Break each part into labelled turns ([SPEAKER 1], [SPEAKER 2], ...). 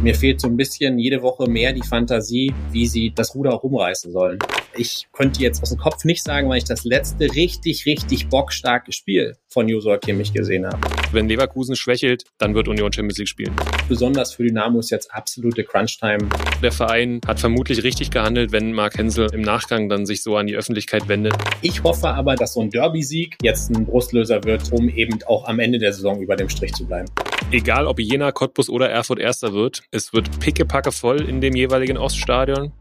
[SPEAKER 1] Mir fehlt so ein bisschen jede Woche mehr die Fantasie, wie sie das Ruder auch umreißen sollen. Ich könnte jetzt aus dem Kopf nicht sagen, weil ich das letzte richtig, richtig bockstarke Spiel von Josua Kimmich gesehen habe.
[SPEAKER 2] Wenn Leverkusen schwächelt, dann wird Union Champions League spielen.
[SPEAKER 1] Besonders für Dynamo ist jetzt absolute Crunch-Time.
[SPEAKER 2] Der Verein hat vermutlich richtig gehandelt, wenn Mark Hensel im Nachgang dann sich so an die Öffentlichkeit wendet.
[SPEAKER 1] Ich hoffe aber, dass so ein Derby-Sieg jetzt ein Brustlöser wird, um eben auch am Ende der Saison über dem Strich zu bleiben.
[SPEAKER 2] Egal ob Jena, Cottbus oder Erfurt Erster wird, es wird pickepacke voll in dem jeweiligen Oststadion.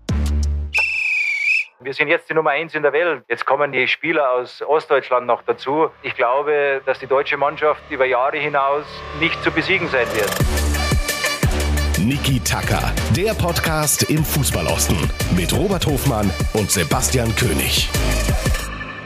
[SPEAKER 3] Wir sind jetzt die Nummer eins in der Welt. Jetzt kommen die Spieler aus Ostdeutschland noch dazu. Ich glaube, dass die deutsche Mannschaft über Jahre hinaus nicht zu besiegen sein wird.
[SPEAKER 4] Niki Tacker, der Podcast im Fußballosten mit Robert Hofmann und Sebastian König.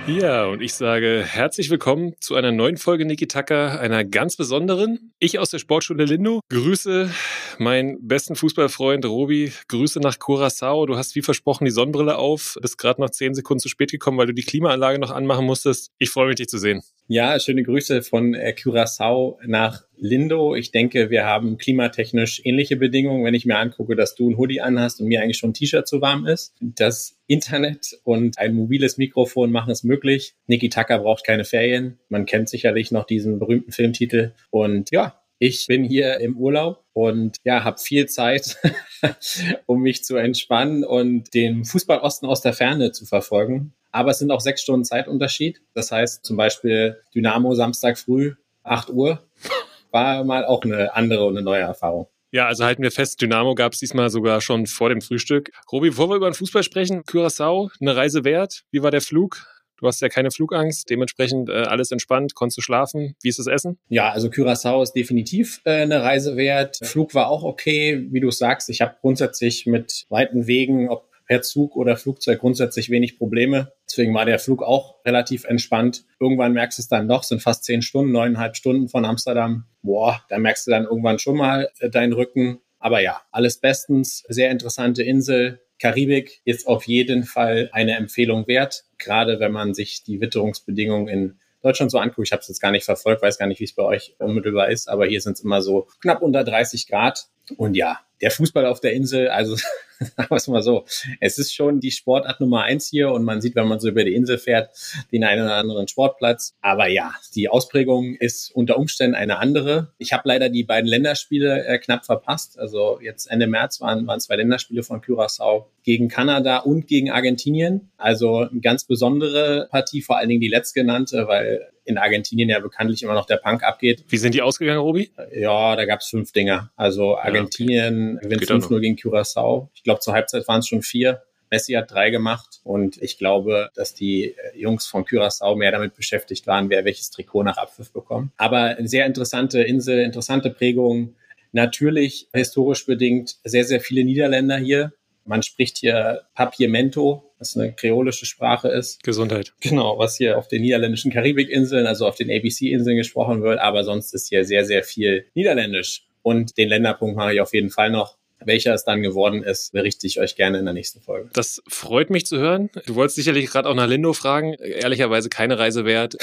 [SPEAKER 2] Ja, und ich sage herzlich willkommen zu einer neuen Folge Niki Tacker, einer ganz besonderen. Ich aus der Sportschule Lindo grüße meinen besten Fußballfreund Robi. Grüße nach Curacao. Du hast wie versprochen die Sonnenbrille auf, bist gerade noch zehn Sekunden zu spät gekommen, weil du die Klimaanlage noch anmachen musstest. Ich freue mich, dich zu sehen.
[SPEAKER 1] Ja, schöne Grüße von äh, Curacao nach Lindo. Ich denke, wir haben klimatechnisch ähnliche Bedingungen, wenn ich mir angucke, dass du ein Hoodie anhast und mir eigentlich schon ein T-Shirt zu warm ist. Das Internet und ein mobiles Mikrofon machen es möglich. Niki Tucker braucht keine Ferien. Man kennt sicherlich noch diesen berühmten Filmtitel. Und ja, ich bin hier im Urlaub und ja, habe viel Zeit, um mich zu entspannen und den Fußballosten aus der Ferne zu verfolgen. Aber es sind auch sechs Stunden Zeitunterschied. Das heißt zum Beispiel Dynamo Samstag früh, 8 Uhr, war mal auch eine andere und eine neue Erfahrung.
[SPEAKER 2] Ja, also halten wir fest, Dynamo gab es diesmal sogar schon vor dem Frühstück. Robi, bevor wir über den Fußball sprechen, Curaçao, eine Reise wert. Wie war der Flug? Du hast ja keine Flugangst, dementsprechend äh, alles entspannt, konntest du schlafen. Wie ist das Essen?
[SPEAKER 1] Ja, also Curaçao ist definitiv äh, eine Reise wert. Flug war auch okay, wie du sagst. Ich habe grundsätzlich mit weiten Wegen, ob per Zug oder Flugzeug grundsätzlich wenig Probleme. Deswegen war der Flug auch relativ entspannt. Irgendwann merkst du es dann doch, sind fast zehn Stunden, neuneinhalb Stunden von Amsterdam. Boah, da merkst du dann irgendwann schon mal äh, deinen Rücken. Aber ja, alles bestens. Sehr interessante Insel. Karibik ist auf jeden Fall eine Empfehlung wert, gerade wenn man sich die Witterungsbedingungen in Deutschland so anguckt. Ich habe es jetzt gar nicht verfolgt, weiß gar nicht, wie es bei euch unmittelbar ist, aber hier sind es immer so knapp unter 30 Grad. Und ja, der Fußball auf der Insel, also sagen wir es mal so, es ist schon die Sportart Nummer eins hier und man sieht, wenn man so über die Insel fährt, den einen oder anderen Sportplatz. Aber ja, die Ausprägung ist unter Umständen eine andere. Ich habe leider die beiden Länderspiele äh, knapp verpasst. Also jetzt Ende März waren, waren zwei Länderspiele von Curaçao gegen Kanada und gegen Argentinien. Also eine ganz besondere Partie, vor allen Dingen die letztgenannte, weil in Argentinien ja bekanntlich immer noch der Punk abgeht.
[SPEAKER 2] Wie sind die ausgegangen, Robi?
[SPEAKER 1] Ja, da gab es fünf Dinger. Also Argentinien ja, okay. gewinnt 5-0 gegen Curaçao. Ich glaube, zur Halbzeit waren es schon vier. Messi hat drei gemacht und ich glaube, dass die äh, Jungs von Curaçao mehr damit beschäftigt waren, wer welches Trikot nach Abpfiff bekommt. Aber eine sehr interessante Insel, interessante Prägung. Natürlich historisch bedingt sehr, sehr viele Niederländer hier. Man spricht hier Papiamento, was eine kreolische Sprache ist.
[SPEAKER 2] Gesundheit.
[SPEAKER 1] Genau, was hier auf den niederländischen Karibikinseln, also auf den ABC-Inseln gesprochen wird. Aber sonst ist hier sehr, sehr viel Niederländisch. Und den Länderpunkt mache ich auf jeden Fall noch. Welcher es dann geworden ist, berichte ich euch gerne in der nächsten Folge.
[SPEAKER 2] Das freut mich zu hören. Du wolltest sicherlich gerade auch nach Lindo fragen. Ehrlicherweise keine Reise wert.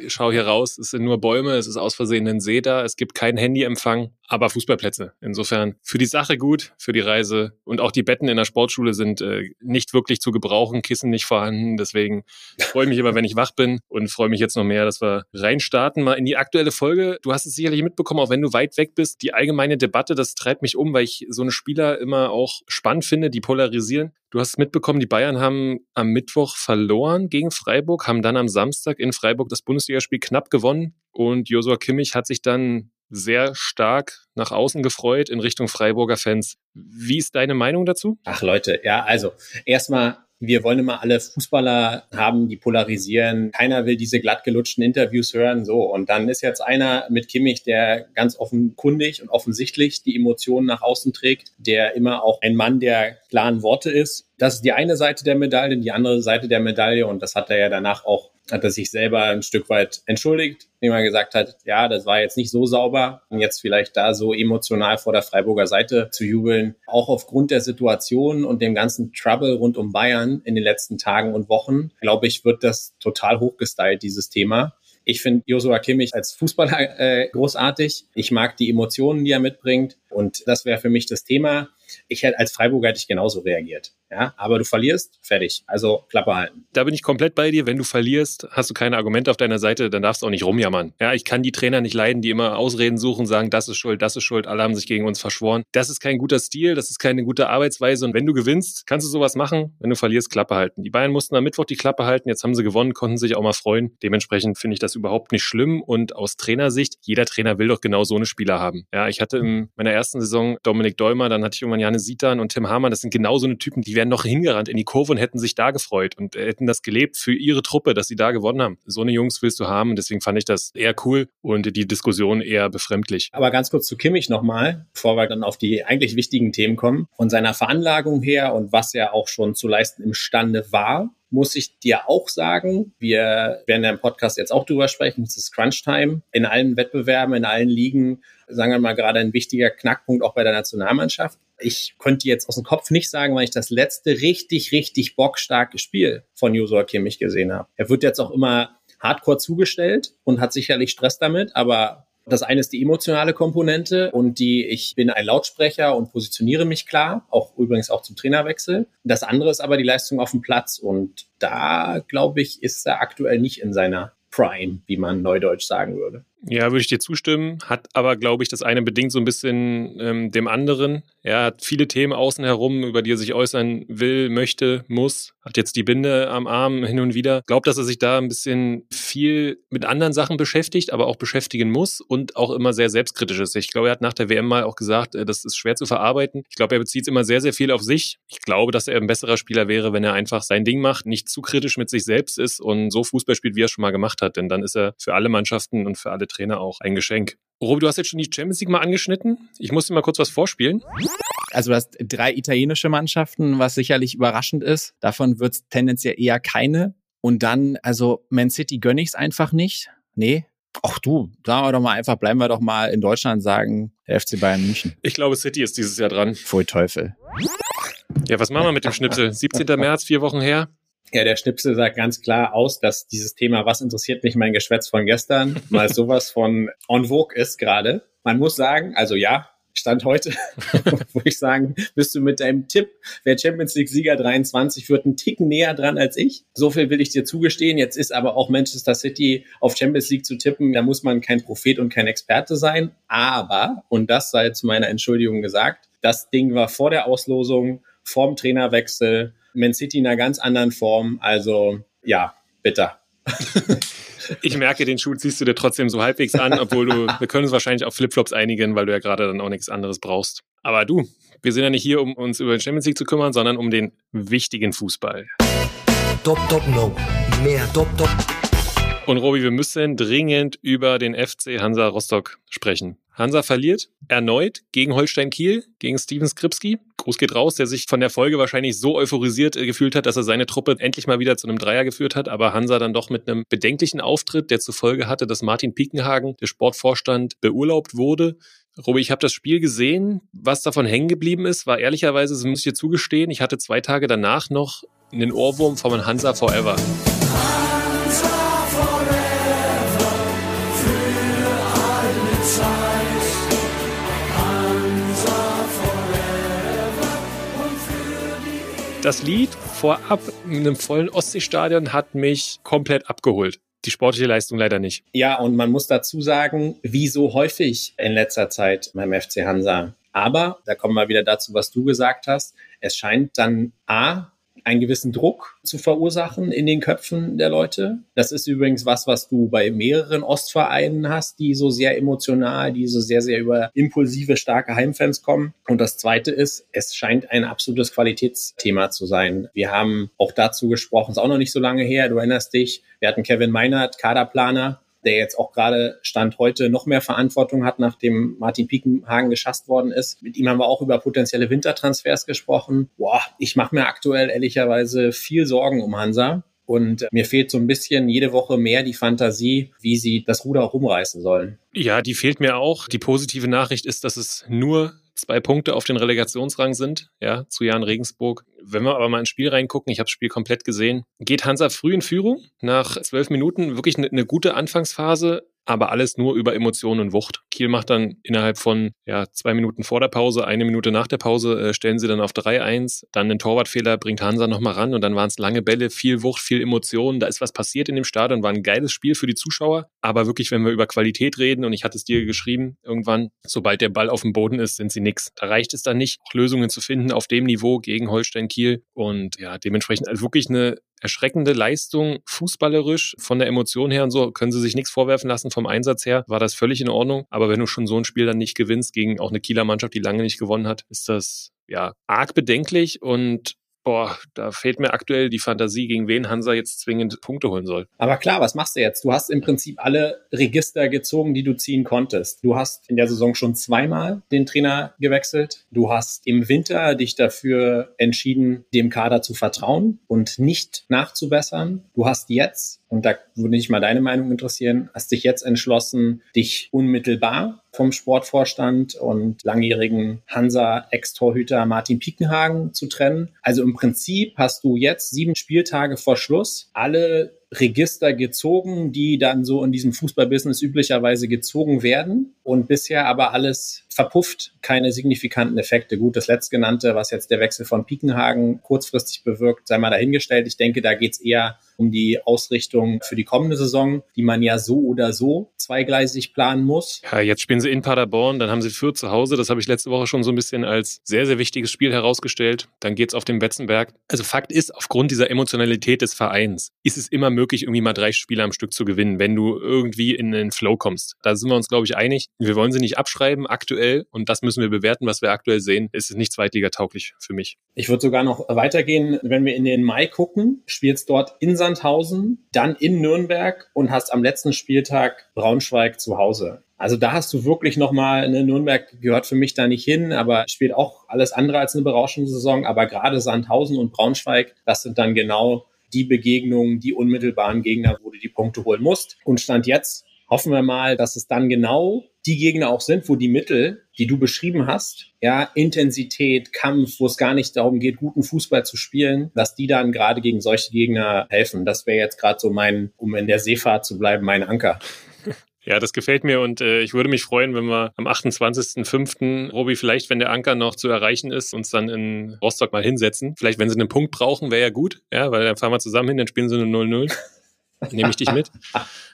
[SPEAKER 2] Ich schaue hier raus, es sind nur Bäume, es ist aus Versehen ein See da, es gibt keinen Handyempfang, aber Fußballplätze. Insofern für die Sache gut, für die Reise. Und auch die Betten in der Sportschule sind äh, nicht wirklich zu gebrauchen, Kissen nicht vorhanden. Deswegen freue ich mich immer, wenn ich wach bin und freue mich jetzt noch mehr, dass wir reinstarten. Mal in die aktuelle Folge. Du hast es sicherlich mitbekommen, auch wenn du weit weg bist. Die allgemeine Debatte, das treibt mich um, weil ich so eine Spieler immer auch spannend finde, die polarisieren. Du hast mitbekommen, die Bayern haben am Mittwoch verloren gegen Freiburg, haben dann am Samstag in Freiburg das Bundesligaspiel knapp gewonnen und Josua Kimmich hat sich dann sehr stark nach außen gefreut in Richtung Freiburger Fans. Wie ist deine Meinung dazu?
[SPEAKER 1] Ach Leute, ja, also erstmal wir wollen immer alle Fußballer haben, die polarisieren. Keiner will diese glattgelutschten Interviews hören. So. Und dann ist jetzt einer mit Kimmich, der ganz offenkundig und offensichtlich die Emotionen nach außen trägt, der immer auch ein Mann der klaren Worte ist. Das ist die eine Seite der Medaille, die andere Seite der Medaille. Und das hat er ja danach auch hat er sich selber ein Stück weit entschuldigt, indem er gesagt hat, ja, das war jetzt nicht so sauber und jetzt vielleicht da so emotional vor der Freiburger Seite zu jubeln. Auch aufgrund der Situation und dem ganzen Trouble rund um Bayern in den letzten Tagen und Wochen, glaube ich, wird das total hochgestylt, dieses Thema. Ich finde Josua Kimmich als Fußballer äh, großartig. Ich mag die Emotionen, die er mitbringt. Und das wäre für mich das Thema. Ich hätte als Freiburger hätte ich genauso reagiert. Ja, aber du verlierst, fertig. Also Klappe halten.
[SPEAKER 2] Da bin ich komplett bei dir. Wenn du verlierst, hast du keine Argumente auf deiner Seite, dann darfst du auch nicht rumjammern. Ja, ich kann die Trainer nicht leiden, die immer Ausreden suchen, sagen, das ist schuld, das ist schuld, alle haben sich gegen uns verschworen. Das ist kein guter Stil, das ist keine gute Arbeitsweise. Und wenn du gewinnst, kannst du sowas machen. Wenn du verlierst, Klappe halten. Die Bayern mussten am Mittwoch die Klappe halten. Jetzt haben sie gewonnen, konnten sich auch mal freuen. Dementsprechend finde ich das überhaupt nicht schlimm. Und aus Trainersicht, jeder Trainer will doch genau so eine Spieler haben. Ja, ich hatte in meiner ersten Saison Dominik Däumer, dann hatte ich irgendwann Janis Sitan und Tim Hamann. Das sind genau so eine Typen, die werden noch hingerannt in die Kurve und hätten sich da gefreut und hätten das gelebt für ihre Truppe, dass sie da gewonnen haben. So eine Jungs willst du haben deswegen fand ich das eher cool und die Diskussion eher befremdlich.
[SPEAKER 1] Aber ganz kurz zu Kimmich nochmal, bevor wir dann auf die eigentlich wichtigen Themen kommen. Von seiner Veranlagung her und was er auch schon zu leisten imstande war, muss ich dir auch sagen, wir werden ja im Podcast jetzt auch drüber sprechen, es ist Crunch Time. In allen Wettbewerben, in allen Ligen, sagen wir mal gerade ein wichtiger Knackpunkt auch bei der Nationalmannschaft. Ich könnte jetzt aus dem Kopf nicht sagen, weil ich das letzte richtig, richtig bockstarke Spiel von Josua Kimmich gesehen habe. Er wird jetzt auch immer hardcore zugestellt und hat sicherlich Stress damit, aber das eine ist die emotionale Komponente und die, ich bin ein Lautsprecher und positioniere mich klar, auch übrigens auch zum Trainerwechsel. Das andere ist aber die Leistung auf dem Platz und da, glaube ich, ist er aktuell nicht in seiner Prime, wie man neudeutsch sagen würde.
[SPEAKER 2] Ja, würde ich dir zustimmen. Hat aber, glaube ich, das eine bedingt so ein bisschen ähm, dem anderen. Er hat viele Themen außen herum, über die er sich äußern will, möchte, muss. Hat jetzt die Binde am Arm hin und wieder. Glaubt, dass er sich da ein bisschen viel mit anderen Sachen beschäftigt, aber auch beschäftigen muss und auch immer sehr selbstkritisch ist. Ich glaube, er hat nach der WM mal auch gesagt, äh, das ist schwer zu verarbeiten. Ich glaube, er bezieht immer sehr, sehr viel auf sich. Ich glaube, dass er ein besserer Spieler wäre, wenn er einfach sein Ding macht, nicht zu kritisch mit sich selbst ist und so Fußball spielt, wie er schon mal gemacht hat. Denn dann ist er für alle Mannschaften und für alle Trainer auch ein Geschenk. Robi, du hast jetzt schon die Champions League mal angeschnitten. Ich muss dir mal kurz was vorspielen.
[SPEAKER 5] Also du hast drei italienische Mannschaften, was sicherlich überraschend ist. Davon wird es tendenziell eher keine. Und dann, also Man City gönne ich es einfach nicht. Nee. Ach du, sagen wir doch mal einfach, bleiben wir doch mal in Deutschland sagen, der FC Bayern München.
[SPEAKER 2] Ich glaube, City ist dieses Jahr dran.
[SPEAKER 5] Pfui Teufel.
[SPEAKER 2] Ja, was machen wir mit dem Schnipsel? 17. März, vier Wochen her.
[SPEAKER 1] Ja, der Schnipsel sagt ganz klar aus, dass dieses Thema, was interessiert mich mein Geschwätz von gestern, mal sowas von en vogue ist gerade. Man muss sagen, also ja, Stand heute, würde ich sagen, bist du mit deinem Tipp, wer Champions League Sieger 23 wird, einen Ticken näher dran als ich. So viel will ich dir zugestehen. Jetzt ist aber auch Manchester City auf Champions League zu tippen. Da muss man kein Prophet und kein Experte sein. Aber, und das sei zu meiner Entschuldigung gesagt, das Ding war vor der Auslosung, vorm Trainerwechsel, Man City in einer ganz anderen Form. Also, ja, bitter.
[SPEAKER 2] Ich merke, den Schuh ziehst du dir trotzdem so halbwegs an, obwohl du, wir können uns wahrscheinlich auf Flipflops einigen, weil du ja gerade dann auch nichts anderes brauchst. Aber du, wir sind ja nicht hier, um uns über den Champions League zu kümmern, sondern um den wichtigen Fußball.
[SPEAKER 6] Top, top, no. Mehr top, top.
[SPEAKER 2] Und Robi, wir müssen dringend über den FC Hansa Rostock sprechen. Hansa verliert erneut gegen Holstein Kiel, gegen Steven Skripski. Gruß geht raus, der sich von der Folge wahrscheinlich so euphorisiert äh, gefühlt hat, dass er seine Truppe endlich mal wieder zu einem Dreier geführt hat. Aber Hansa dann doch mit einem bedenklichen Auftritt, der zur Folge hatte, dass Martin Piekenhagen, der Sportvorstand, beurlaubt wurde. Robi, ich habe das Spiel gesehen. Was davon hängen geblieben ist, war ehrlicherweise, das muss ich dir zugestehen, ich hatte zwei Tage danach noch einen Ohrwurm von Hansa Forever. Das Lied vorab in einem vollen Ostseestadion hat mich komplett abgeholt. Die sportliche Leistung leider nicht.
[SPEAKER 1] Ja, und man muss dazu sagen, wie so häufig in letzter Zeit beim FC Hansa. Aber, da kommen wir wieder dazu, was du gesagt hast, es scheint dann A, einen gewissen Druck zu verursachen in den Köpfen der Leute. Das ist übrigens was, was du bei mehreren Ostvereinen hast, die so sehr emotional, die so sehr, sehr über impulsive, starke Heimfans kommen. Und das Zweite ist, es scheint ein absolutes Qualitätsthema zu sein. Wir haben auch dazu gesprochen, ist auch noch nicht so lange her, du erinnerst dich, wir hatten Kevin Meinert, Kaderplaner, der jetzt auch gerade Stand heute noch mehr Verantwortung hat, nachdem Martin Piekenhagen geschasst worden ist. Mit ihm haben wir auch über potenzielle Wintertransfers gesprochen. Boah, ich mache mir aktuell ehrlicherweise viel Sorgen um Hansa. Und mir fehlt so ein bisschen jede Woche mehr die Fantasie, wie sie das Ruder rumreißen sollen.
[SPEAKER 2] Ja, die fehlt mir auch. Die positive Nachricht ist, dass es nur zwei Punkte auf den Relegationsrang sind, ja, zu Jan Regensburg. Wenn wir aber mal ins Spiel reingucken, ich habe das Spiel komplett gesehen, geht Hansa früh in Führung, nach zwölf Minuten wirklich eine, eine gute Anfangsphase, aber alles nur über Emotionen und Wucht. Kiel macht dann innerhalb von ja, zwei Minuten vor der Pause, eine Minute nach der Pause, äh, stellen sie dann auf 3-1. Dann einen Torwartfehler bringt Hansa nochmal ran und dann waren es lange Bälle, viel Wucht, viel Emotionen. Da ist was passiert in dem Stadion, war ein geiles Spiel für die Zuschauer. Aber wirklich, wenn wir über Qualität reden, und ich hatte es dir geschrieben, irgendwann, sobald der Ball auf dem Boden ist, sind sie nix. Da reicht es dann nicht, auch Lösungen zu finden auf dem Niveau gegen Holstein Kiel. Und ja, dementsprechend also wirklich eine erschreckende Leistung, fußballerisch, von der Emotion her und so, können sie sich nichts vorwerfen lassen. Vom Einsatz her war das völlig in Ordnung. Aber wenn du schon so ein Spiel dann nicht gewinnst gegen auch eine Kieler Mannschaft, die lange nicht gewonnen hat, ist das ja arg bedenklich und boah, da fehlt mir aktuell die Fantasie, gegen wen Hansa jetzt zwingend Punkte holen soll.
[SPEAKER 1] Aber klar, was machst du jetzt? Du hast im Prinzip alle Register gezogen, die du ziehen konntest. Du hast in der Saison schon zweimal den Trainer gewechselt. Du hast im Winter dich dafür entschieden, dem Kader zu vertrauen und nicht nachzubessern. Du hast jetzt, und da würde mich mal deine Meinung interessieren, hast dich jetzt entschlossen, dich unmittelbar vom Sportvorstand und langjährigen Hansa-Ex-Torhüter Martin Piekenhagen zu trennen. Also im Prinzip hast du jetzt sieben Spieltage vor Schluss alle Register gezogen, die dann so in diesem Fußballbusiness üblicherweise gezogen werden und bisher aber alles verpufft, keine signifikanten Effekte. Gut, das letztgenannte, was jetzt der Wechsel von Piekenhagen kurzfristig bewirkt, sei mal dahingestellt. Ich denke, da geht's eher um die Ausrichtung für die kommende Saison, die man ja so oder so zweigleisig planen muss.
[SPEAKER 2] Ja, jetzt spielen sie in Paderborn, dann haben sie Fürth zu Hause. Das habe ich letzte Woche schon so ein bisschen als sehr, sehr wichtiges Spiel herausgestellt. Dann geht's auf den Betzenberg. Also Fakt ist, aufgrund dieser Emotionalität des Vereins ist es immer möglich, irgendwie mal drei Spiele am Stück zu gewinnen, wenn du irgendwie in den Flow kommst. Da sind wir uns, glaube ich, einig. Wir wollen sie nicht abschreiben aktuell und das müssen wir bewerten, was wir aktuell sehen. Es ist nicht zweitligatauglich für mich.
[SPEAKER 1] Ich würde sogar noch weitergehen, wenn wir in den Mai gucken, spielst dort in Sandhausen, dann in Nürnberg und hast am letzten Spieltag Braunschweig zu Hause. Also da hast du wirklich nochmal, eine Nürnberg gehört für mich da nicht hin, aber spielt auch alles andere als eine berauschende Saison. Aber gerade Sandhausen und Braunschweig, das sind dann genau die Begegnungen, die unmittelbaren Gegner, wo du die Punkte holen musst. Und Stand jetzt hoffen wir mal, dass es dann genau die Gegner auch sind, wo die Mittel, die du beschrieben hast, ja, Intensität, Kampf, wo es gar nicht darum geht, guten Fußball zu spielen, dass die dann gerade gegen solche Gegner helfen. Das wäre jetzt gerade so mein, um in der Seefahrt zu bleiben, mein Anker.
[SPEAKER 2] Ja, das gefällt mir und äh, ich würde mich freuen, wenn wir am 28.05. Robi, vielleicht, wenn der Anker noch zu erreichen ist, uns dann in Rostock mal hinsetzen. Vielleicht, wenn sie einen Punkt brauchen, wäre ja gut, ja, weil dann fahren wir zusammen hin, dann spielen sie eine 0-0. Nehme ich dich mit.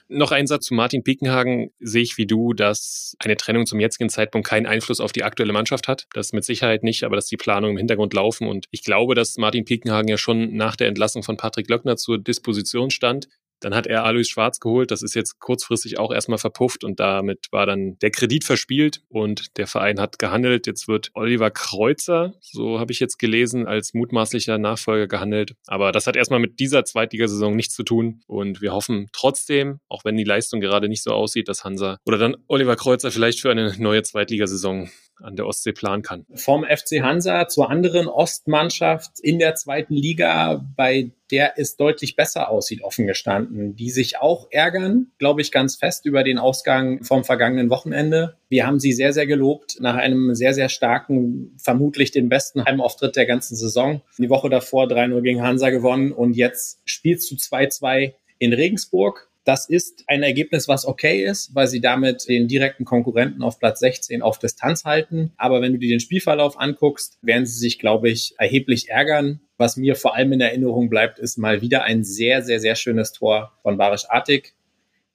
[SPEAKER 2] Noch ein Satz zu Martin Piekenhagen. Sehe ich wie du, dass eine Trennung zum jetzigen Zeitpunkt keinen Einfluss auf die aktuelle Mannschaft hat. Das mit Sicherheit nicht, aber dass die Planungen im Hintergrund laufen. Und ich glaube, dass Martin Piekenhagen ja schon nach der Entlassung von Patrick Löckner zur Disposition stand. Dann hat er Alois Schwarz geholt. Das ist jetzt kurzfristig auch erstmal verpufft und damit war dann der Kredit verspielt und der Verein hat gehandelt. Jetzt wird Oliver Kreuzer, so habe ich jetzt gelesen, als mutmaßlicher Nachfolger gehandelt. Aber das hat erstmal mit dieser Zweitligasaison nichts zu tun und wir hoffen trotzdem, auch wenn die Leistung gerade nicht so aussieht, dass Hansa oder dann Oliver Kreuzer vielleicht für eine neue Zweitligasaison an der Ostsee planen kann.
[SPEAKER 1] Vom FC Hansa zur anderen Ostmannschaft in der zweiten Liga, bei der es deutlich besser aussieht, offen gestanden, die sich auch ärgern, glaube ich, ganz fest über den Ausgang vom vergangenen Wochenende. Wir haben sie sehr, sehr gelobt nach einem sehr, sehr starken, vermutlich den besten Heimauftritt der ganzen Saison. Die Woche davor 3-0 gegen Hansa gewonnen und jetzt spielst du 2-2 in Regensburg das ist ein Ergebnis, was okay ist, weil sie damit den direkten Konkurrenten auf Platz 16 auf Distanz halten. Aber wenn du dir den Spielverlauf anguckst, werden sie sich, glaube ich, erheblich ärgern. Was mir vor allem in Erinnerung bleibt, ist mal wieder ein sehr, sehr, sehr schönes Tor von Barisch Artig.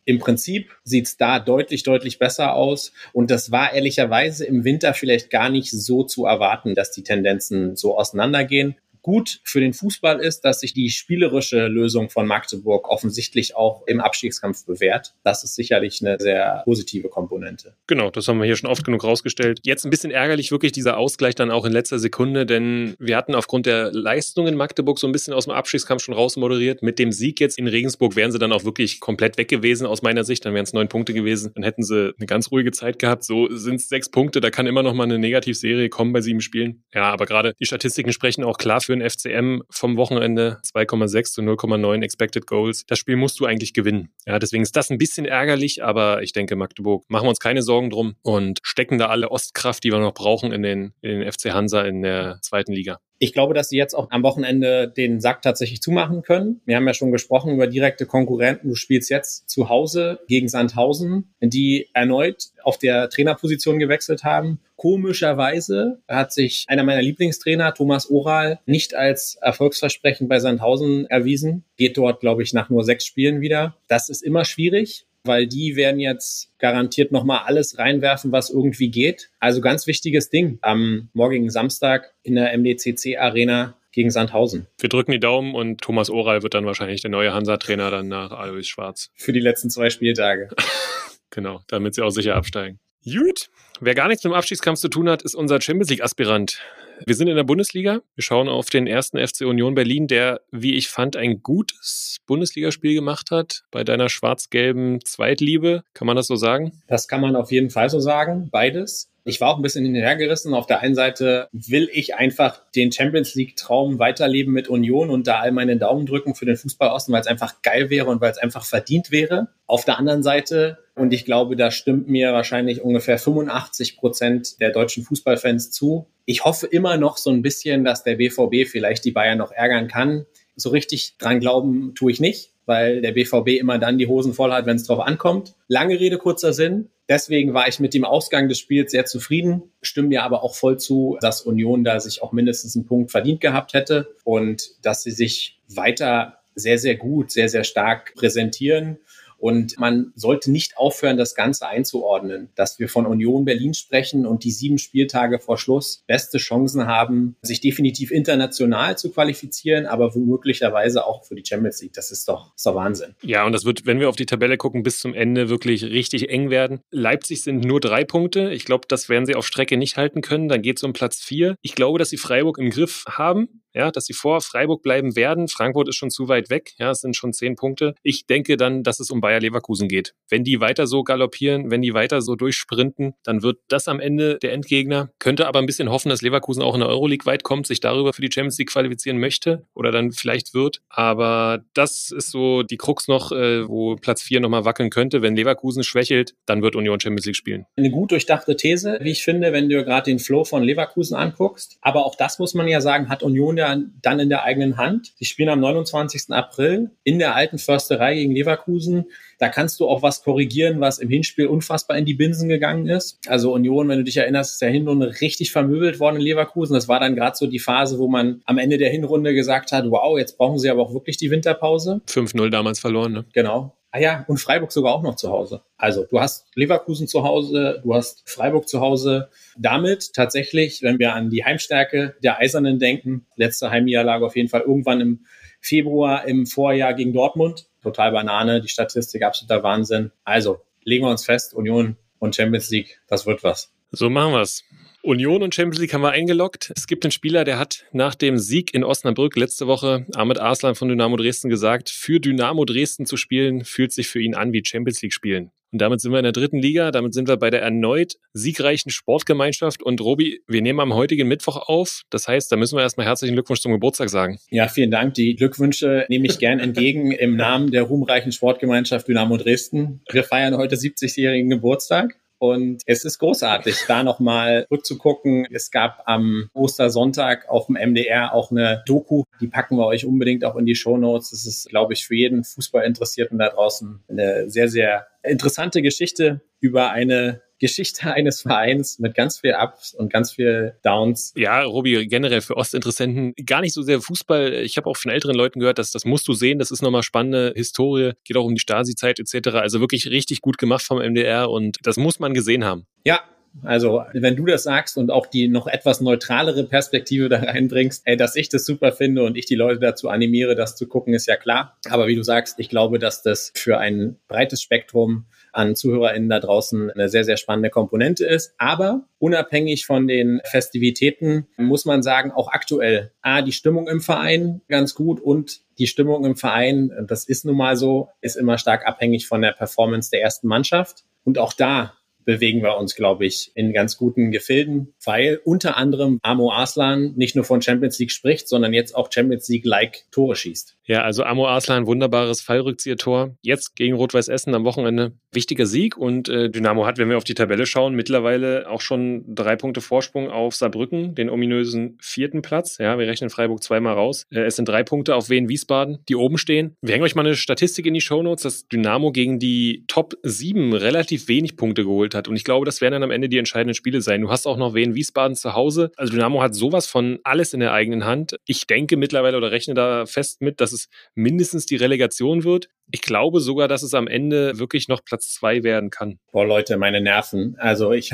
[SPEAKER 1] Im Prinzip sieht's da deutlich, deutlich besser aus. Und das war ehrlicherweise im Winter vielleicht gar nicht so zu erwarten, dass die Tendenzen so auseinandergehen gut für den Fußball ist, dass sich die spielerische Lösung von Magdeburg offensichtlich auch im Abstiegskampf bewährt. Das ist sicherlich eine sehr positive Komponente.
[SPEAKER 2] Genau, das haben wir hier schon oft genug rausgestellt. Jetzt ein bisschen ärgerlich wirklich dieser Ausgleich dann auch in letzter Sekunde, denn wir hatten aufgrund der Leistungen Magdeburg so ein bisschen aus dem Abstiegskampf schon rausmoderiert. Mit dem Sieg jetzt in Regensburg wären sie dann auch wirklich komplett weg gewesen aus meiner Sicht. Dann wären es neun Punkte gewesen. Dann hätten sie eine ganz ruhige Zeit gehabt. So sind es sechs Punkte. Da kann immer noch mal eine Negativserie kommen bei sieben Spielen. Ja, aber gerade die Statistiken sprechen auch klar für den FCM vom Wochenende 2,6 zu 0,9 Expected Goals. Das Spiel musst du eigentlich gewinnen. Ja, deswegen ist das ein bisschen ärgerlich, aber ich denke, Magdeburg machen wir uns keine Sorgen drum und stecken da alle Ostkraft, die wir noch brauchen, in den, in den FC Hansa in der zweiten Liga.
[SPEAKER 1] Ich glaube, dass sie jetzt auch am Wochenende den Sack tatsächlich zumachen können. Wir haben ja schon gesprochen über direkte Konkurrenten. Du spielst jetzt zu Hause gegen Sandhausen, die erneut auf der Trainerposition gewechselt haben. Komischerweise hat sich einer meiner Lieblingstrainer, Thomas Oral, nicht als erfolgsversprechend bei Sandhausen erwiesen. Geht dort, glaube ich, nach nur sechs Spielen wieder. Das ist immer schwierig weil die werden jetzt garantiert nochmal alles reinwerfen, was irgendwie geht. Also ganz wichtiges Ding am morgigen Samstag in der MDCC Arena gegen Sandhausen.
[SPEAKER 2] Wir drücken die Daumen und Thomas Oral wird dann wahrscheinlich der neue Hansa-Trainer dann nach Alois Schwarz.
[SPEAKER 1] Für die letzten zwei Spieltage.
[SPEAKER 2] genau, damit sie auch sicher absteigen. Gut, wer gar nichts mit dem Abstiegskampf zu tun hat, ist unser Champions League-Aspirant. Wir sind in der Bundesliga. Wir schauen auf den ersten FC Union Berlin, der, wie ich fand, ein gutes Bundesligaspiel gemacht hat. Bei deiner schwarz-gelben Zweitliebe. Kann man das so sagen?
[SPEAKER 1] Das kann man auf jeden Fall so sagen. Beides. Ich war auch ein bisschen hinterhergerissen. Auf der einen Seite will ich einfach den Champions League Traum weiterleben mit Union und da all meine Daumen drücken für den Fußball außen, weil es einfach geil wäre und weil es einfach verdient wäre. Auf der anderen Seite, und ich glaube, da stimmt mir wahrscheinlich ungefähr 85 Prozent der deutschen Fußballfans zu. Ich hoffe immer noch so ein bisschen, dass der BVB vielleicht die Bayern noch ärgern kann. So richtig dran glauben tue ich nicht, weil der BVB immer dann die Hosen voll hat, wenn es drauf ankommt. Lange Rede, kurzer Sinn. Deswegen war ich mit dem Ausgang des Spiels sehr zufrieden, stimme mir aber auch voll zu, dass Union da sich auch mindestens einen Punkt verdient gehabt hätte und dass sie sich weiter sehr, sehr gut, sehr, sehr stark präsentieren und man sollte nicht aufhören, das Ganze einzuordnen, dass wir von Union Berlin sprechen und die sieben Spieltage vor Schluss beste Chancen haben, sich definitiv international zu qualifizieren, aber womöglicherweise auch für die Champions League. Das ist doch, doch Wahnsinn.
[SPEAKER 2] Ja, und das wird, wenn wir auf die Tabelle gucken, bis zum Ende wirklich richtig eng werden. Leipzig sind nur drei Punkte. Ich glaube, das werden sie auf Strecke nicht halten können. Dann geht es um Platz vier. Ich glaube, dass sie Freiburg im Griff haben ja, dass sie vor Freiburg bleiben werden. Frankfurt ist schon zu weit weg, ja, es sind schon zehn Punkte. Ich denke dann, dass es um Bayer Leverkusen geht. Wenn die weiter so galoppieren, wenn die weiter so durchsprinten, dann wird das am Ende der Endgegner. Könnte aber ein bisschen hoffen, dass Leverkusen auch in der Euroleague weit kommt, sich darüber für die Champions League qualifizieren möchte oder dann vielleicht wird. Aber das ist so die Krux noch, äh, wo Platz vier nochmal wackeln könnte. Wenn Leverkusen schwächelt, dann wird Union Champions League spielen.
[SPEAKER 1] Eine gut durchdachte These, wie ich finde, wenn du gerade den Flow von Leverkusen anguckst. Aber auch das muss man ja sagen, hat Union ja dann in der eigenen Hand. Sie spielen am 29. April in der alten Försterei gegen Leverkusen. Da kannst du auch was korrigieren, was im Hinspiel unfassbar in die Binsen gegangen ist. Also Union, wenn du dich erinnerst, ist der Hinrunde richtig vermöbelt worden in Leverkusen. Das war dann gerade so die Phase, wo man am Ende der Hinrunde gesagt hat, wow, jetzt brauchen sie aber auch wirklich die Winterpause.
[SPEAKER 2] 5-0 damals verloren, ne?
[SPEAKER 1] Genau. Ah ja, und Freiburg sogar auch noch zu Hause. Also du hast Leverkusen zu Hause, du hast Freiburg zu Hause. Damit tatsächlich, wenn wir an die Heimstärke der Eisernen denken, letzte Heimniederlage auf jeden Fall irgendwann im Februar im Vorjahr gegen Dortmund. Total Banane, die Statistik absoluter Wahnsinn. Also legen wir uns fest, Union und Champions League, das wird was.
[SPEAKER 2] So machen wir's. Union und Champions League haben wir eingeloggt. Es gibt einen Spieler, der hat nach dem Sieg in Osnabrück letzte Woche, Ahmed Arslan von Dynamo Dresden, gesagt, für Dynamo Dresden zu spielen, fühlt sich für ihn an wie Champions League spielen. Und damit sind wir in der dritten Liga, damit sind wir bei der erneut siegreichen Sportgemeinschaft. Und Robi, wir nehmen am heutigen Mittwoch auf. Das heißt, da müssen wir erstmal herzlichen Glückwunsch zum Geburtstag sagen.
[SPEAKER 1] Ja, vielen Dank. Die Glückwünsche nehme ich gern entgegen im Namen der ruhmreichen Sportgemeinschaft Dynamo Dresden. Wir feiern heute 70-jährigen Geburtstag. Und es ist großartig, da nochmal rückzugucken. Es gab am Ostersonntag auf dem MDR auch eine Doku, die packen wir euch unbedingt auch in die Show Notes. Das ist, glaube ich, für jeden Fußballinteressierten da draußen eine sehr, sehr interessante Geschichte über eine Geschichte eines Vereins mit ganz viel Ups und ganz viel Downs.
[SPEAKER 2] Ja, Robi, generell für Ostinteressenten gar nicht so sehr Fußball. Ich habe auch von älteren Leuten gehört, dass das musst du sehen, das ist nochmal spannende Historie, geht auch um die Stasi-Zeit etc. Also wirklich richtig gut gemacht vom MDR und das muss man gesehen haben.
[SPEAKER 1] Ja, also, wenn du das sagst und auch die noch etwas neutralere Perspektive da reinbringst, ey, dass ich das super finde und ich die Leute dazu animiere, das zu gucken, ist ja klar. Aber wie du sagst, ich glaube, dass das für ein breites Spektrum an ZuhörerInnen da draußen eine sehr, sehr spannende Komponente ist. Aber unabhängig von den Festivitäten muss man sagen, auch aktuell, A, die Stimmung im Verein ganz gut und die Stimmung im Verein, das ist nun mal so, ist immer stark abhängig von der Performance der ersten Mannschaft. Und auch da bewegen wir uns, glaube ich, in ganz guten Gefilden, weil unter anderem Amo Arslan nicht nur von Champions League spricht, sondern jetzt auch Champions League-like Tore schießt.
[SPEAKER 2] Ja, also Amo Arslan, wunderbares Fallrückzieher-Tor. Jetzt gegen Rot-Weiß Essen am Wochenende. Wichtiger Sieg und äh, Dynamo hat, wenn wir auf die Tabelle schauen, mittlerweile auch schon drei Punkte Vorsprung auf Saarbrücken, den ominösen vierten Platz. Ja, wir rechnen Freiburg zweimal raus. Äh, es sind drei Punkte auf Wien Wiesbaden, die oben stehen. Wir hängen euch mal eine Statistik in die Shownotes, dass Dynamo gegen die Top 7 relativ wenig Punkte geholt hat. Und ich glaube, das werden dann am Ende die entscheidenden Spiele sein. Du hast auch noch Wien Wiesbaden zu Hause. Also Dynamo hat sowas von alles in der eigenen Hand. Ich denke mittlerweile oder rechne da fest mit, dass es mindestens die Relegation wird. Ich glaube sogar, dass es am Ende wirklich noch Platz zwei werden kann.
[SPEAKER 1] Boah, Leute, meine Nerven. Also ich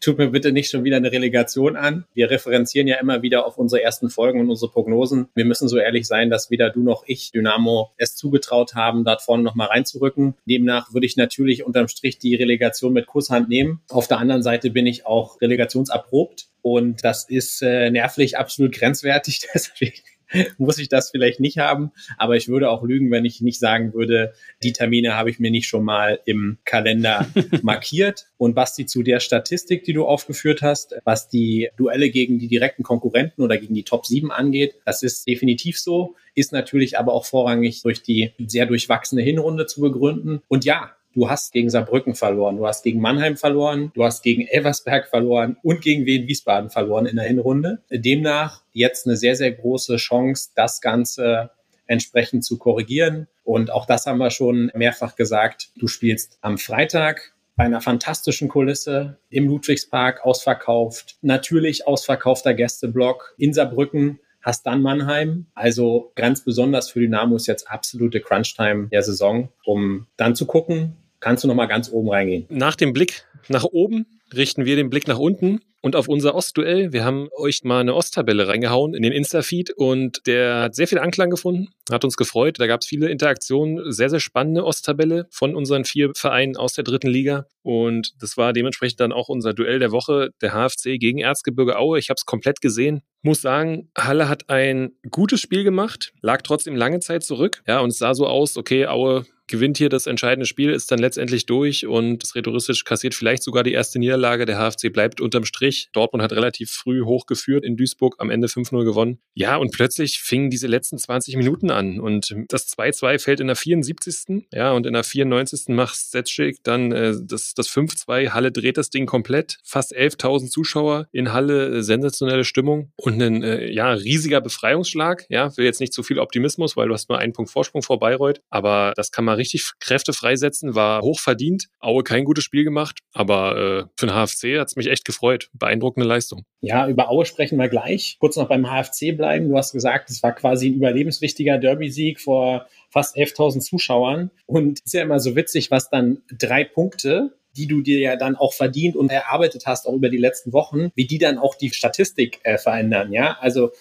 [SPEAKER 1] tut mir bitte nicht schon wieder eine Relegation an. Wir referenzieren ja immer wieder auf unsere ersten Folgen und unsere Prognosen. Wir müssen so ehrlich sein, dass weder du noch ich Dynamo es zugetraut haben, da vorne nochmal reinzurücken. Demnach würde ich natürlich unterm Strich die Relegation mit Kusshand nehmen. Auf der anderen Seite bin ich auch relegationserprobt. Und das ist äh, nervlich absolut grenzwertig. Deswegen muss ich das vielleicht nicht haben. Aber ich würde auch lügen, wenn ich nicht sagen würde, die Termine habe ich mir nicht schon mal im Kalender markiert. Und Basti, zu der Statistik, die du aufgeführt hast, was die Duelle gegen die direkten Konkurrenten oder gegen die Top 7 angeht, das ist definitiv so, ist natürlich aber auch vorrangig durch die sehr durchwachsene Hinrunde zu begründen. Und ja, Du hast gegen Saarbrücken verloren, du hast gegen Mannheim verloren, du hast gegen Elversberg verloren und gegen Wien Wiesbaden verloren in der Hinrunde. Demnach jetzt eine sehr, sehr große Chance, das Ganze entsprechend zu korrigieren. Und auch das haben wir schon mehrfach gesagt. Du spielst am Freitag bei einer fantastischen Kulisse im Ludwigspark ausverkauft, natürlich ausverkaufter Gästeblock in Saarbrücken hast dann Mannheim. Also ganz besonders für Dynamo ist jetzt absolute Crunch-Time der Saison, um dann zu gucken, kannst du noch mal ganz oben reingehen.
[SPEAKER 2] Nach dem Blick nach oben richten wir den Blick nach unten und auf unser Ostduell. Wir haben euch mal eine Osttabelle reingehauen in den Insta-Feed und der hat sehr viel Anklang gefunden, hat uns gefreut. Da gab es viele Interaktionen, sehr, sehr spannende Osttabelle von unseren vier Vereinen aus der dritten Liga. Und das war dementsprechend dann auch unser Duell der Woche, der HFC gegen Erzgebirge Aue. Ich habe es komplett gesehen. Muss sagen, Halle hat ein gutes Spiel gemacht, lag trotzdem lange Zeit zurück. Ja, und es sah so aus, okay, Aue gewinnt hier das entscheidende Spiel, ist dann letztendlich durch und das Rhetoristisch kassiert vielleicht sogar die erste Niederlage. Der HFC bleibt unterm Strich. Dortmund hat relativ früh hochgeführt in Duisburg, am Ende 5-0 gewonnen. Ja, und plötzlich fingen diese letzten 20 Minuten an und das 2-2 fällt in der 74. Ja, und in der 94. macht Setschik dann äh, das, das 5-2. Halle dreht das Ding komplett. Fast 11.000 Zuschauer in Halle, sensationelle Stimmung und ein äh, ja, riesiger Befreiungsschlag. Ja, will jetzt nicht zu viel Optimismus, weil du hast nur einen Punkt Vorsprung vor Bayreuth, aber das kann man richtig Kräfte freisetzen, war hochverdient. Aue kein gutes Spiel gemacht, aber äh, für den HFC hat es mich echt gefreut. Beeindruckende Leistung.
[SPEAKER 1] Ja, über Aue sprechen wir gleich. Kurz noch beim HFC bleiben. Du hast gesagt, es war quasi ein überlebenswichtiger Derby-Sieg vor fast 11.000 Zuschauern. Und ist ja immer so witzig, was dann drei Punkte die du dir ja dann auch verdient und erarbeitet hast, auch über die letzten Wochen, wie die dann auch die Statistik äh, verändern. Ja, also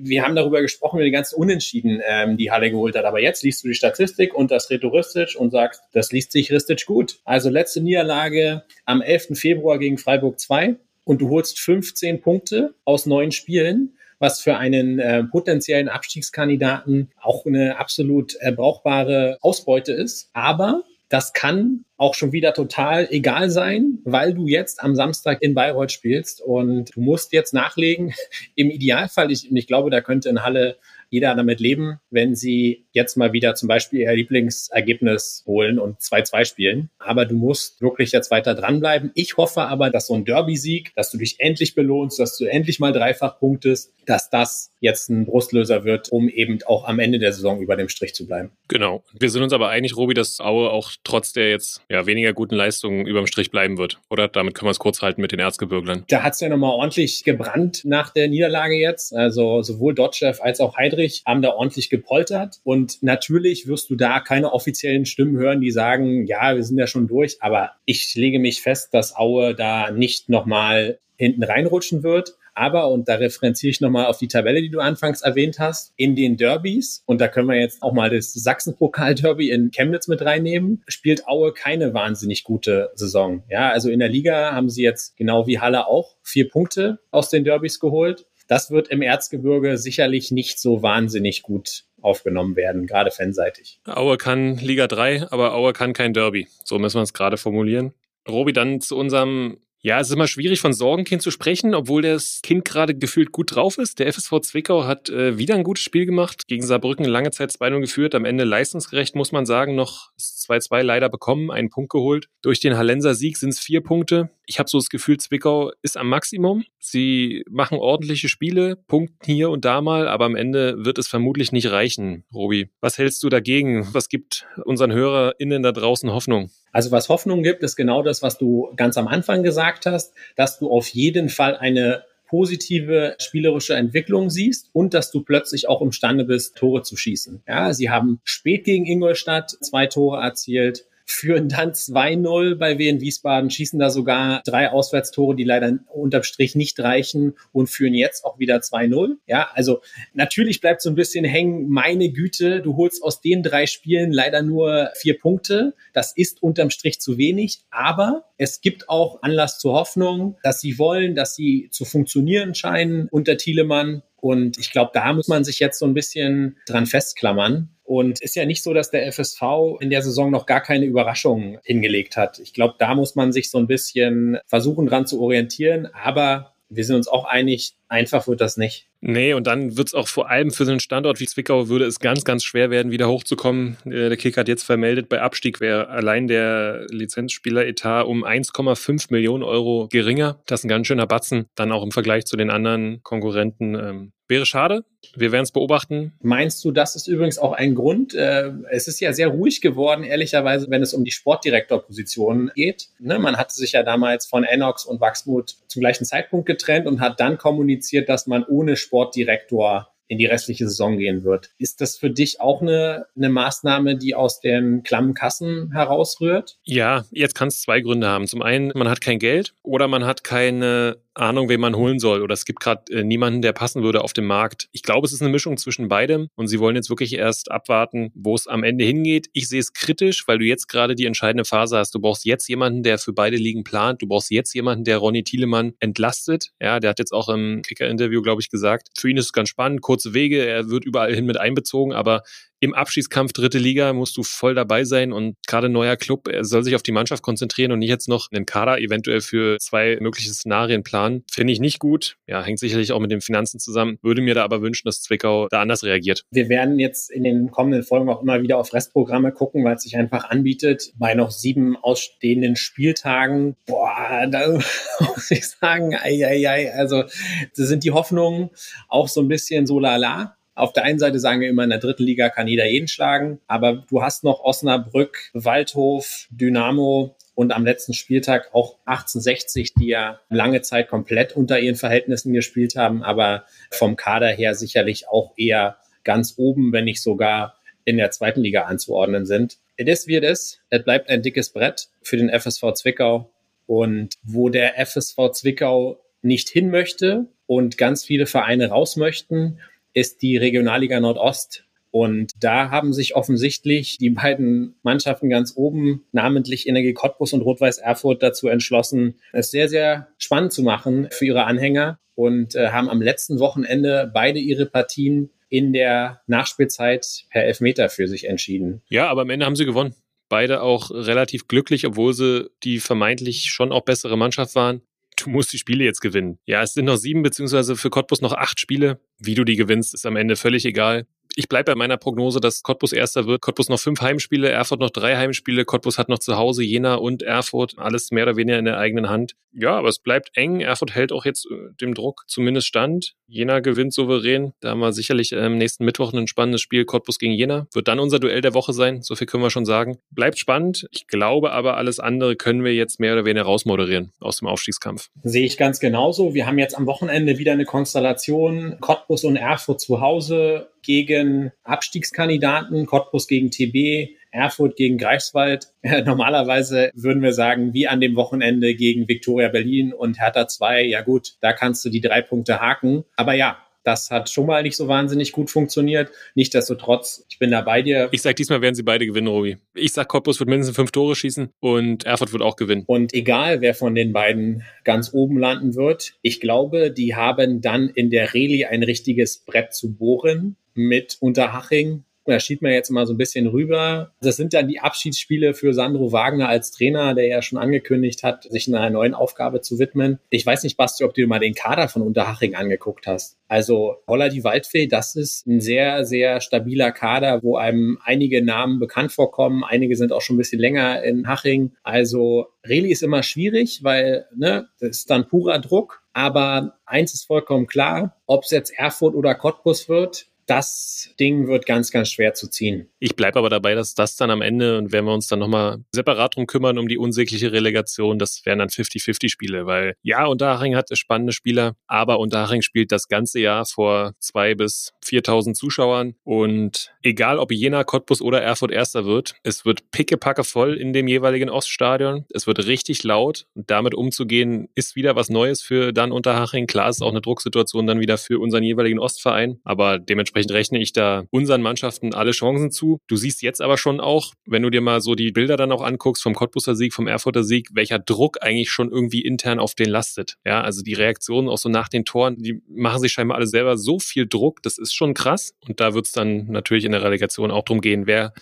[SPEAKER 1] wir haben darüber gesprochen, über die ganzen Unentschieden, ähm, die Halle geholt hat. Aber jetzt liest du die Statistik und das Rhetoristisch und sagst, das liest sich Ristic gut. Also letzte Niederlage am 11. Februar gegen Freiburg 2 und du holst 15 Punkte aus neun Spielen was für einen äh, potenziellen Abstiegskandidaten auch eine absolut äh, brauchbare Ausbeute ist. Aber das kann auch schon wieder total egal sein, weil du jetzt am Samstag in Bayreuth spielst und du musst jetzt nachlegen. Im Idealfall, ich, ich glaube, da könnte in Halle jeder damit leben, wenn sie jetzt mal wieder zum Beispiel ihr Lieblingsergebnis holen und 2-2 spielen. Aber du musst wirklich jetzt weiter dranbleiben. Ich hoffe aber, dass so ein Derby-Sieg, dass du dich endlich belohnst, dass du endlich mal dreifach punktest, dass das jetzt ein Brustlöser wird, um eben auch am Ende der Saison über dem Strich zu bleiben.
[SPEAKER 2] Genau. Wir sind uns aber einig, Robi, dass Aue auch trotz der jetzt ja, weniger guten Leistungen über dem Strich bleiben wird. Oder damit können wir es kurz halten mit den Erzgebirglern.
[SPEAKER 1] Da hat es ja nochmal ordentlich gebrannt nach der Niederlage jetzt. Also sowohl Dotchev als auch Heidrich haben da ordentlich gepoltert. Und natürlich wirst du da keine offiziellen Stimmen hören, die sagen, ja, wir sind ja schon durch. Aber ich lege mich fest, dass Aue da nicht nochmal hinten reinrutschen wird. Aber, und da referenziere ich nochmal auf die Tabelle, die du anfangs erwähnt hast, in den Derbys, und da können wir jetzt auch mal das Sachsen-Pokal-Derby in Chemnitz mit reinnehmen, spielt Aue keine wahnsinnig gute Saison. Ja, also in der Liga haben sie jetzt genau wie Halle auch vier Punkte aus den Derbys geholt. Das wird im Erzgebirge sicherlich nicht so wahnsinnig gut aufgenommen werden, gerade fanseitig.
[SPEAKER 2] Aue kann Liga 3, aber Aue kann kein Derby. So müssen wir es gerade formulieren. Robi, dann zu unserem ja, es ist immer schwierig, von Sorgenkind zu sprechen, obwohl das Kind gerade gefühlt gut drauf ist. Der FSV Zwickau hat äh, wieder ein gutes Spiel gemacht, gegen Saarbrücken lange Zeit 2-0 geführt, am Ende leistungsgerecht, muss man sagen, noch 2-2 leider bekommen, einen Punkt geholt. Durch den Hallenser Sieg sind es vier Punkte. Ich habe so das Gefühl, Zwickau ist am Maximum. Sie machen ordentliche Spiele, punkten hier und da mal, aber am Ende wird es vermutlich nicht reichen, Robi. Was hältst du dagegen? Was gibt unseren HörerInnen da draußen Hoffnung?
[SPEAKER 1] Also was Hoffnung gibt, ist genau das, was du ganz am Anfang gesagt hast, dass du auf jeden Fall eine positive spielerische Entwicklung siehst und dass du plötzlich auch imstande bist, Tore zu schießen. Ja, sie haben spät gegen Ingolstadt zwei Tore erzielt führen dann 2-0 bei Wien Wiesbaden, schießen da sogar drei Auswärtstore, die leider unterm Strich nicht reichen und führen jetzt auch wieder 2-0. Ja, also natürlich bleibt so ein bisschen hängen, meine Güte, du holst aus den drei Spielen leider nur vier Punkte. Das ist unterm Strich zu wenig, aber es gibt auch Anlass zur Hoffnung, dass sie wollen, dass sie zu funktionieren scheinen unter Thielemann. Und ich glaube, da muss man sich jetzt so ein bisschen dran festklammern. Und ist ja nicht so, dass der FSV in der Saison noch gar keine Überraschungen hingelegt hat. Ich glaube, da muss man sich so ein bisschen versuchen, dran zu orientieren. Aber wir sind uns auch einig, einfach wird das nicht.
[SPEAKER 2] Nee, und dann wird es auch vor allem für so einen Standort wie Zwickau würde es ganz, ganz schwer werden, wieder hochzukommen. Äh, der Kick hat jetzt vermeldet, bei Abstieg wäre allein der Lizenzspieleretat um 1,5 Millionen Euro geringer. Das ist ein ganz schöner Batzen, dann auch im Vergleich zu den anderen Konkurrenten. Wäre schade. Wir werden es beobachten.
[SPEAKER 1] Meinst du, das ist übrigens auch ein Grund? Äh, es ist ja sehr ruhig geworden, ehrlicherweise, wenn es um die Sportdirektorposition geht. Ne, man hatte sich ja damals von Enox und Wachsmuth zum gleichen Zeitpunkt getrennt und hat dann kommuniziert, dass man ohne Sportdirektor in die restliche Saison gehen wird. Ist das für dich auch eine, eine Maßnahme, die aus den klammen Kassen herausrührt?
[SPEAKER 2] Ja, jetzt kann es zwei Gründe haben. Zum einen, man hat kein Geld oder man hat keine Ahnung, wen man holen soll oder es gibt gerade äh, niemanden, der passen würde auf dem Markt. Ich glaube, es ist eine Mischung zwischen beidem und sie wollen jetzt wirklich erst abwarten, wo es am Ende hingeht. Ich sehe es kritisch, weil du jetzt gerade die entscheidende Phase hast. Du brauchst jetzt jemanden, der für beide Ligen plant. Du brauchst jetzt jemanden, der Ronny Thielemann entlastet. Ja, der hat jetzt auch im Kicker-Interview, glaube ich, gesagt, für ihn ist es ganz spannend, kurze Wege, er wird überall hin mit einbezogen, aber im Abschießkampf dritte Liga musst du voll dabei sein und gerade neuer Club, soll sich auf die Mannschaft konzentrieren und nicht jetzt noch einen Kader eventuell für zwei mögliche Szenarien planen. Finde ich nicht gut. Ja, hängt sicherlich auch mit den Finanzen zusammen. Würde mir da aber wünschen, dass Zwickau da anders reagiert.
[SPEAKER 1] Wir werden jetzt in den kommenden Folgen auch immer wieder auf Restprogramme gucken, weil es sich einfach anbietet. Bei noch sieben ausstehenden Spieltagen, boah, da muss ich sagen, ei, ei, ei. Also, das sind die Hoffnungen auch so ein bisschen so lala. Auf der einen Seite sagen wir immer, in der dritten Liga kann jeder jeden schlagen, aber du hast noch Osnabrück, Waldhof, Dynamo, und am letzten Spieltag auch 1860, die ja lange Zeit komplett unter ihren Verhältnissen gespielt haben, aber vom Kader her sicherlich auch eher ganz oben, wenn nicht sogar in der zweiten Liga anzuordnen sind. Es ist wie es ist. Es bleibt ein dickes Brett für den FSV Zwickau. Und wo der FSV Zwickau nicht hin möchte und ganz viele Vereine raus möchten, ist die Regionalliga Nordost. Und da haben sich offensichtlich die beiden Mannschaften ganz oben, namentlich Energie Cottbus und Rot-Weiß Erfurt, dazu entschlossen, es sehr, sehr spannend zu machen für ihre Anhänger und äh, haben am letzten Wochenende beide ihre Partien in der Nachspielzeit per Elfmeter für sich entschieden.
[SPEAKER 2] Ja, aber am Ende haben sie gewonnen. Beide auch relativ glücklich, obwohl sie die vermeintlich schon auch bessere Mannschaft waren du musst die Spiele jetzt gewinnen. Ja, es sind noch sieben, beziehungsweise für Cottbus noch acht Spiele. Wie du die gewinnst, ist am Ende völlig egal ich bleibe bei meiner Prognose, dass Cottbus erster wird. Cottbus noch fünf Heimspiele, Erfurt noch drei Heimspiele. Cottbus hat noch zu Hause Jena und Erfurt. Alles mehr oder weniger in der eigenen Hand. Ja, aber es bleibt eng. Erfurt hält auch jetzt äh, dem Druck zumindest stand. Jena gewinnt souverän. Da haben wir sicherlich am ähm, nächsten Mittwoch ein spannendes Spiel. Cottbus gegen Jena. Wird dann unser Duell der Woche sein. So viel können wir schon sagen. Bleibt spannend. Ich glaube aber, alles andere können wir jetzt mehr oder weniger rausmoderieren aus dem Aufstiegskampf.
[SPEAKER 1] Sehe ich ganz genauso. Wir haben jetzt am Wochenende wieder eine Konstellation. Cottbus und Erfurt zu Hause gegen Abstiegskandidaten, Cottbus gegen TB, Erfurt gegen Greifswald. Normalerweise würden wir sagen, wie an dem Wochenende gegen Viktoria Berlin und Hertha 2, ja gut, da kannst du die drei Punkte haken. Aber ja, das hat schon mal nicht so wahnsinnig gut funktioniert. Nichtsdestotrotz, ich bin da bei dir.
[SPEAKER 2] Ich sag, diesmal werden sie beide gewinnen, Robi. Ich sag, Cottbus wird mindestens fünf Tore schießen und Erfurt wird auch gewinnen.
[SPEAKER 1] Und egal, wer von den beiden ganz oben landen wird, ich glaube, die haben dann in der Reli ein richtiges Brett zu bohren mit Unterhaching Da schiebt man jetzt mal so ein bisschen rüber. Das sind dann die Abschiedsspiele für Sandro Wagner als Trainer, der ja schon angekündigt hat, sich einer neuen Aufgabe zu widmen. Ich weiß nicht, Basti, ob du dir mal den Kader von Unterhaching angeguckt hast. Also Holla die Waldfee, das ist ein sehr, sehr stabiler Kader, wo einem einige Namen bekannt vorkommen. Einige sind auch schon ein bisschen länger in Haching. Also Reli ist immer schwierig, weil ne, das ist dann purer Druck. Aber eins ist vollkommen klar, ob es jetzt Erfurt oder Cottbus wird, das Ding wird ganz, ganz schwer zu ziehen.
[SPEAKER 2] Ich bleibe aber dabei, dass das dann am Ende, und wenn wir uns dann nochmal separat drum kümmern, um die unsägliche Relegation, das wären dann 50-50-Spiele, weil ja, Unterhaching hat spannende Spieler, aber Unterhaching spielt das ganze Jahr vor zwei bis 4.000 Zuschauern und egal ob Jena, Cottbus oder Erfurt Erster wird, es wird pickepacke voll in dem jeweiligen Oststadion, es wird richtig laut und damit umzugehen ist wieder was Neues für dann Unterhaching. Klar ist auch eine Drucksituation dann wieder für unseren jeweiligen Ostverein, aber dementsprechend Dementsprechend rechne ich da unseren Mannschaften alle Chancen zu. Du siehst jetzt aber schon auch, wenn du dir mal so die Bilder dann auch anguckst vom Cottbuser Sieg, vom Erfurter Sieg, welcher Druck eigentlich schon irgendwie intern auf den lastet. Ja, also die Reaktionen auch so nach den Toren, die machen sich scheinbar alle selber so viel Druck, das ist schon krass. Und da wird es dann natürlich in der Relegation auch drum gehen, wer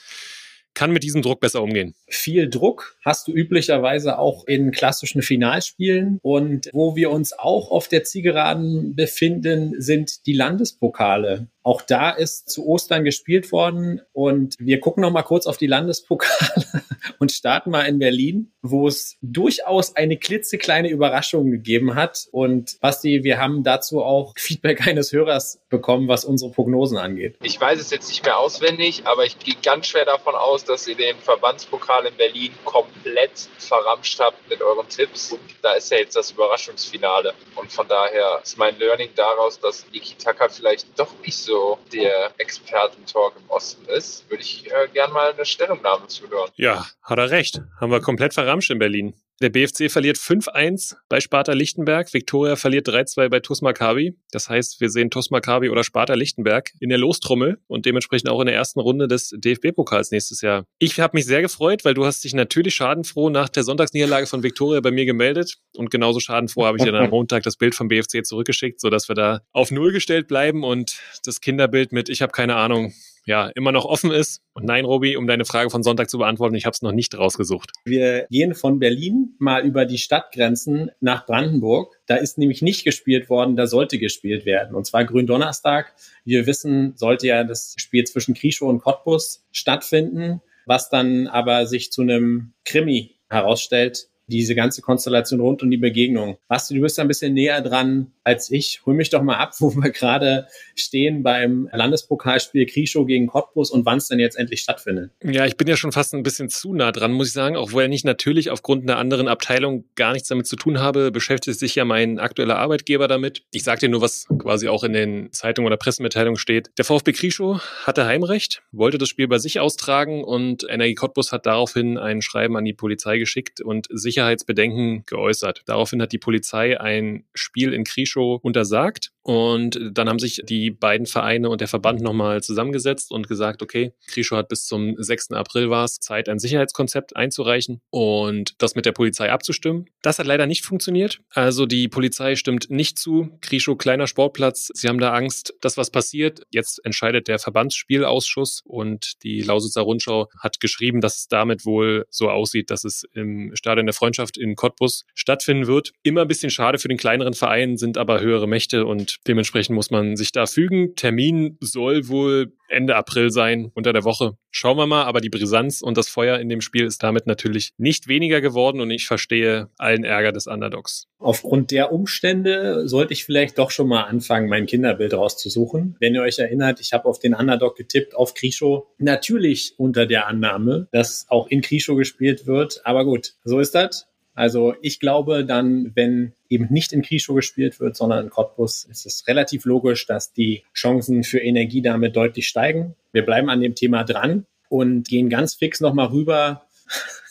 [SPEAKER 2] kann mit diesem Druck besser umgehen?
[SPEAKER 1] Viel Druck hast du üblicherweise auch in klassischen Finalspielen. Und wo wir uns auch auf der Zielgeraden befinden, sind die Landespokale. Auch da ist zu Ostern gespielt worden und wir gucken noch mal kurz auf die Landespokale und starten mal in Berlin, wo es durchaus eine klitzekleine Überraschung gegeben hat. Und Basti, wir haben dazu auch Feedback eines Hörers bekommen, was unsere Prognosen angeht.
[SPEAKER 7] Ich weiß es jetzt nicht mehr auswendig, aber ich gehe ganz schwer davon aus, dass ihr den Verbandspokal in Berlin komplett verramscht habt mit euren Tipps. Da ist ja jetzt das Überraschungsfinale. Und von daher ist mein Learning daraus, dass Niki Taka vielleicht doch nicht so der Expertentalk im Osten ist, würde ich äh, gern mal eine Stellungnahme zuhören.
[SPEAKER 2] Ja, hat er recht. Haben wir komplett verramscht in Berlin. Der BFC verliert 5-1 bei Sparta Lichtenberg. Viktoria verliert 3-2 bei TuS Maccabi. Das heißt, wir sehen TuS Maccabi oder Sparta Lichtenberg in der Lostrommel und dementsprechend auch in der ersten Runde des DFB-Pokals nächstes Jahr. Ich habe mich sehr gefreut, weil du hast dich natürlich schadenfroh nach der Sonntagsniederlage von Viktoria bei mir gemeldet und genauso schadenfroh habe ich dir dann am Montag das Bild vom BFC zurückgeschickt, sodass wir da auf Null gestellt bleiben und das Kinderbild mit ich habe keine Ahnung ja immer noch offen ist. Und nein, Robi, um deine Frage von Sonntag zu beantworten, ich habe es noch nicht rausgesucht.
[SPEAKER 1] Wir gehen von Berlin mal über die Stadtgrenzen nach Brandenburg. Da ist nämlich nicht gespielt worden, da sollte gespielt werden. Und zwar Gründonnerstag. Wir wissen, sollte ja das Spiel zwischen Krischow und Cottbus stattfinden, was dann aber sich zu einem Krimi herausstellt, diese ganze Konstellation rund um die Begegnung. Basti, du bist ein bisschen näher dran als ich. Hol mich doch mal ab, wo wir gerade stehen beim Landespokalspiel Krischow gegen Cottbus und wann es denn jetzt endlich stattfindet.
[SPEAKER 2] Ja, ich bin ja schon fast ein bisschen zu nah dran, muss ich sagen. Auch wo er nicht natürlich aufgrund einer anderen Abteilung gar nichts damit zu tun habe, beschäftigt sich ja mein aktueller Arbeitgeber damit. Ich sage dir nur, was quasi auch in den Zeitungen oder Pressemitteilungen steht. Der VfB Krischow hatte Heimrecht, wollte das Spiel bei sich austragen und Energie Cottbus hat daraufhin ein Schreiben an die Polizei geschickt und Sicherheitsbedenken geäußert. Daraufhin hat die Polizei ein Spiel in Krischow untersagt und dann haben sich die beiden Vereine und der Verband nochmal zusammengesetzt und gesagt, okay, Krischow hat bis zum 6. April war es Zeit, ein Sicherheitskonzept einzureichen und das mit der Polizei abzustimmen. Das hat leider nicht funktioniert. Also die Polizei stimmt nicht zu. Krischow, kleiner Sportplatz. Sie haben da Angst, dass was passiert. Jetzt entscheidet der Verbandsspielausschuss und die Lausitzer Rundschau hat geschrieben, dass es damit wohl so aussieht, dass es im Stadion der Freundschaft in Cottbus stattfinden wird. Immer ein bisschen schade für den kleineren Verein, sind aber höhere Mächte und dementsprechend muss man sich da fügen. Termin soll wohl Ende April sein, unter der Woche. Schauen wir mal, aber die Brisanz und das Feuer in dem Spiel ist damit natürlich nicht weniger geworden und ich verstehe allen Ärger des Underdogs.
[SPEAKER 1] Aufgrund der Umstände sollte ich vielleicht doch schon mal anfangen, mein Kinderbild rauszusuchen. Wenn ihr euch erinnert, ich habe auf den Underdog getippt, auf Krischow. Natürlich unter der Annahme, dass auch in Krischow gespielt wird. Aber gut, so ist das. Also ich glaube dann, wenn eben nicht in Krischow gespielt wird, sondern in Cottbus, ist es relativ logisch, dass die Chancen für Energie damit deutlich steigen. Wir bleiben an dem Thema dran und gehen ganz fix nochmal rüber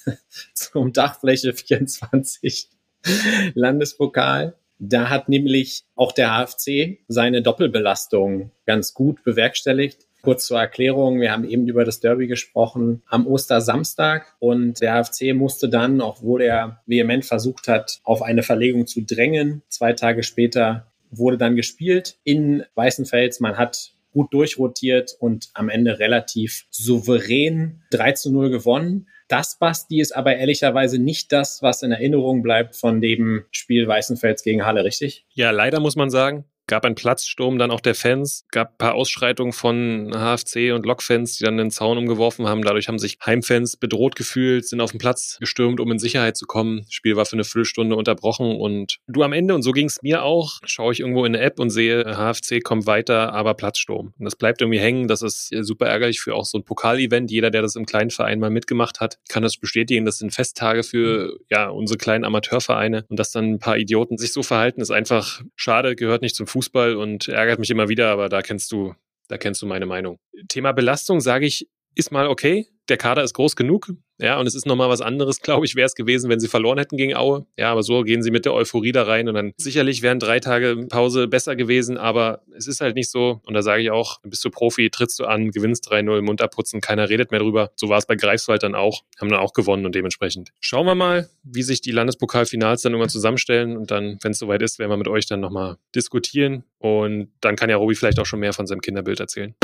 [SPEAKER 1] zum Dachfläche 24 Landespokal. Da hat nämlich auch der HFC seine Doppelbelastung ganz gut bewerkstelligt. Kurz zur Erklärung, wir haben eben über das Derby gesprochen am Ostersamstag und der AFC musste dann, obwohl er vehement versucht hat, auf eine Verlegung zu drängen, zwei Tage später wurde dann gespielt in Weißenfels. Man hat gut durchrotiert und am Ende relativ souverän 3 zu 0 gewonnen. Das, Basti, ist aber ehrlicherweise nicht das, was in Erinnerung bleibt von dem Spiel Weißenfels gegen Halle, richtig?
[SPEAKER 2] Ja, leider muss man sagen gab einen Platzsturm dann auch der Fans, gab ein paar Ausschreitungen von HFC und Lokfans, die dann den Zaun umgeworfen haben. Dadurch haben sich Heimfans bedroht gefühlt, sind auf den Platz gestürmt, um in Sicherheit zu kommen. Das Spiel war für eine Viertelstunde unterbrochen und du am Ende, und so ging es mir auch, schaue ich irgendwo in eine App und sehe, HFC kommt weiter, aber Platzsturm. Und das bleibt irgendwie hängen. Das ist super ärgerlich für auch so ein Pokalevent. Jeder, der das im kleinen Verein mal mitgemacht hat, kann das bestätigen. Das sind Festtage für ja unsere kleinen Amateurvereine und dass dann ein paar Idioten sich so verhalten, ist einfach schade, gehört nicht zum Fußball und ärgert mich immer wieder, aber da kennst du, da kennst du meine Meinung. Thema Belastung sage ich, ist mal okay. Der Kader ist groß genug. Ja, und es ist nochmal was anderes, glaube ich, wäre es gewesen, wenn sie verloren hätten gegen Aue. Ja, aber so gehen sie mit der Euphorie da rein und dann sicherlich wären drei Tage Pause besser gewesen, aber es ist halt nicht so. Und da sage ich auch, bist du Profi, trittst du an, gewinnst 3-0, Mund abputzen, keiner redet mehr drüber. So war es bei Greifswald dann auch, haben dann auch gewonnen und dementsprechend. Schauen wir mal, wie sich die Landespokalfinals dann irgendwann zusammenstellen und dann, wenn es soweit ist, werden wir mit euch dann nochmal diskutieren und dann kann ja Robi vielleicht auch schon mehr von seinem Kinderbild erzählen.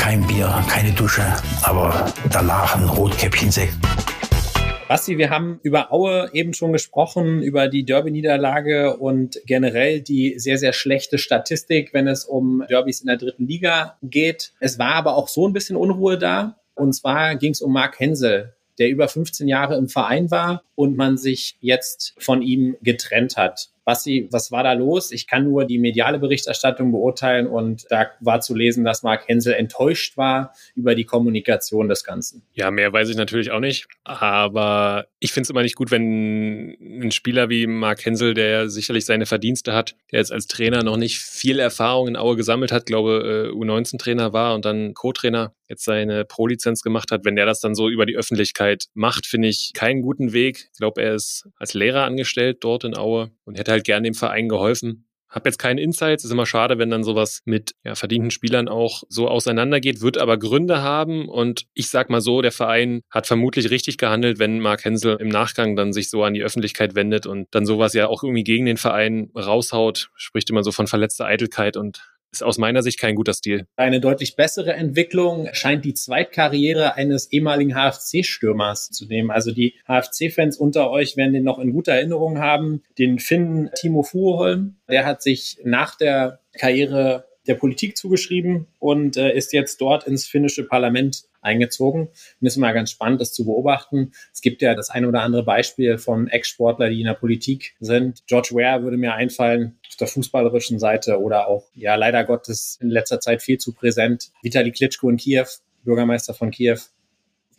[SPEAKER 8] Kein Bier, keine Dusche, aber danach ein Rotkäppchensekt.
[SPEAKER 1] Basti, wir haben über Aue eben schon gesprochen, über die Derby-Niederlage und generell die sehr, sehr schlechte Statistik, wenn es um Derbys in der dritten Liga geht. Es war aber auch so ein bisschen Unruhe da. Und zwar ging es um Marc Hensel, der über 15 Jahre im Verein war und man sich jetzt von ihm getrennt hat. Basti, was war da los? Ich kann nur die mediale Berichterstattung beurteilen und da war zu lesen, dass Mark Hensel enttäuscht war über die Kommunikation des Ganzen.
[SPEAKER 2] Ja, mehr weiß ich natürlich auch nicht, aber ich finde es immer nicht gut, wenn ein Spieler wie Mark Hensel, der sicherlich seine Verdienste hat, der jetzt als Trainer noch nicht viel Erfahrung in Aue gesammelt hat, glaube äh, U19-Trainer war und dann Co-Trainer, jetzt seine Pro-Lizenz gemacht hat, wenn der das dann so über die Öffentlichkeit macht, finde ich keinen guten Weg. Ich glaube, er ist als Lehrer angestellt dort in Aue und hätte halt gern dem Verein geholfen. Hab jetzt keine Insights, ist immer schade, wenn dann sowas mit ja, verdienten Spielern auch so auseinandergeht, wird aber Gründe haben. Und ich sag mal so, der Verein hat vermutlich richtig gehandelt, wenn Mark Hensel im Nachgang dann sich so an die Öffentlichkeit wendet und dann sowas ja auch irgendwie gegen den Verein raushaut, spricht immer so von verletzter Eitelkeit und ist aus meiner Sicht kein guter Stil.
[SPEAKER 1] Eine deutlich bessere Entwicklung scheint die Zweitkarriere eines ehemaligen HFC-Stürmers zu nehmen. Also die HFC-Fans unter euch werden den noch in guter Erinnerung haben. Den Finnen Timo Fuhrholm, der hat sich nach der Karriere der Politik zugeschrieben und äh, ist jetzt dort ins finnische Parlament eingezogen. Und ist immer ganz spannend, das zu beobachten. Es gibt ja das eine oder andere Beispiel von Ex-Sportler, die in der Politik sind. George Ware würde mir einfallen auf der fußballerischen Seite oder auch, ja, leider Gottes in letzter Zeit viel zu präsent. Vitali Klitschko in Kiew, Bürgermeister von Kiew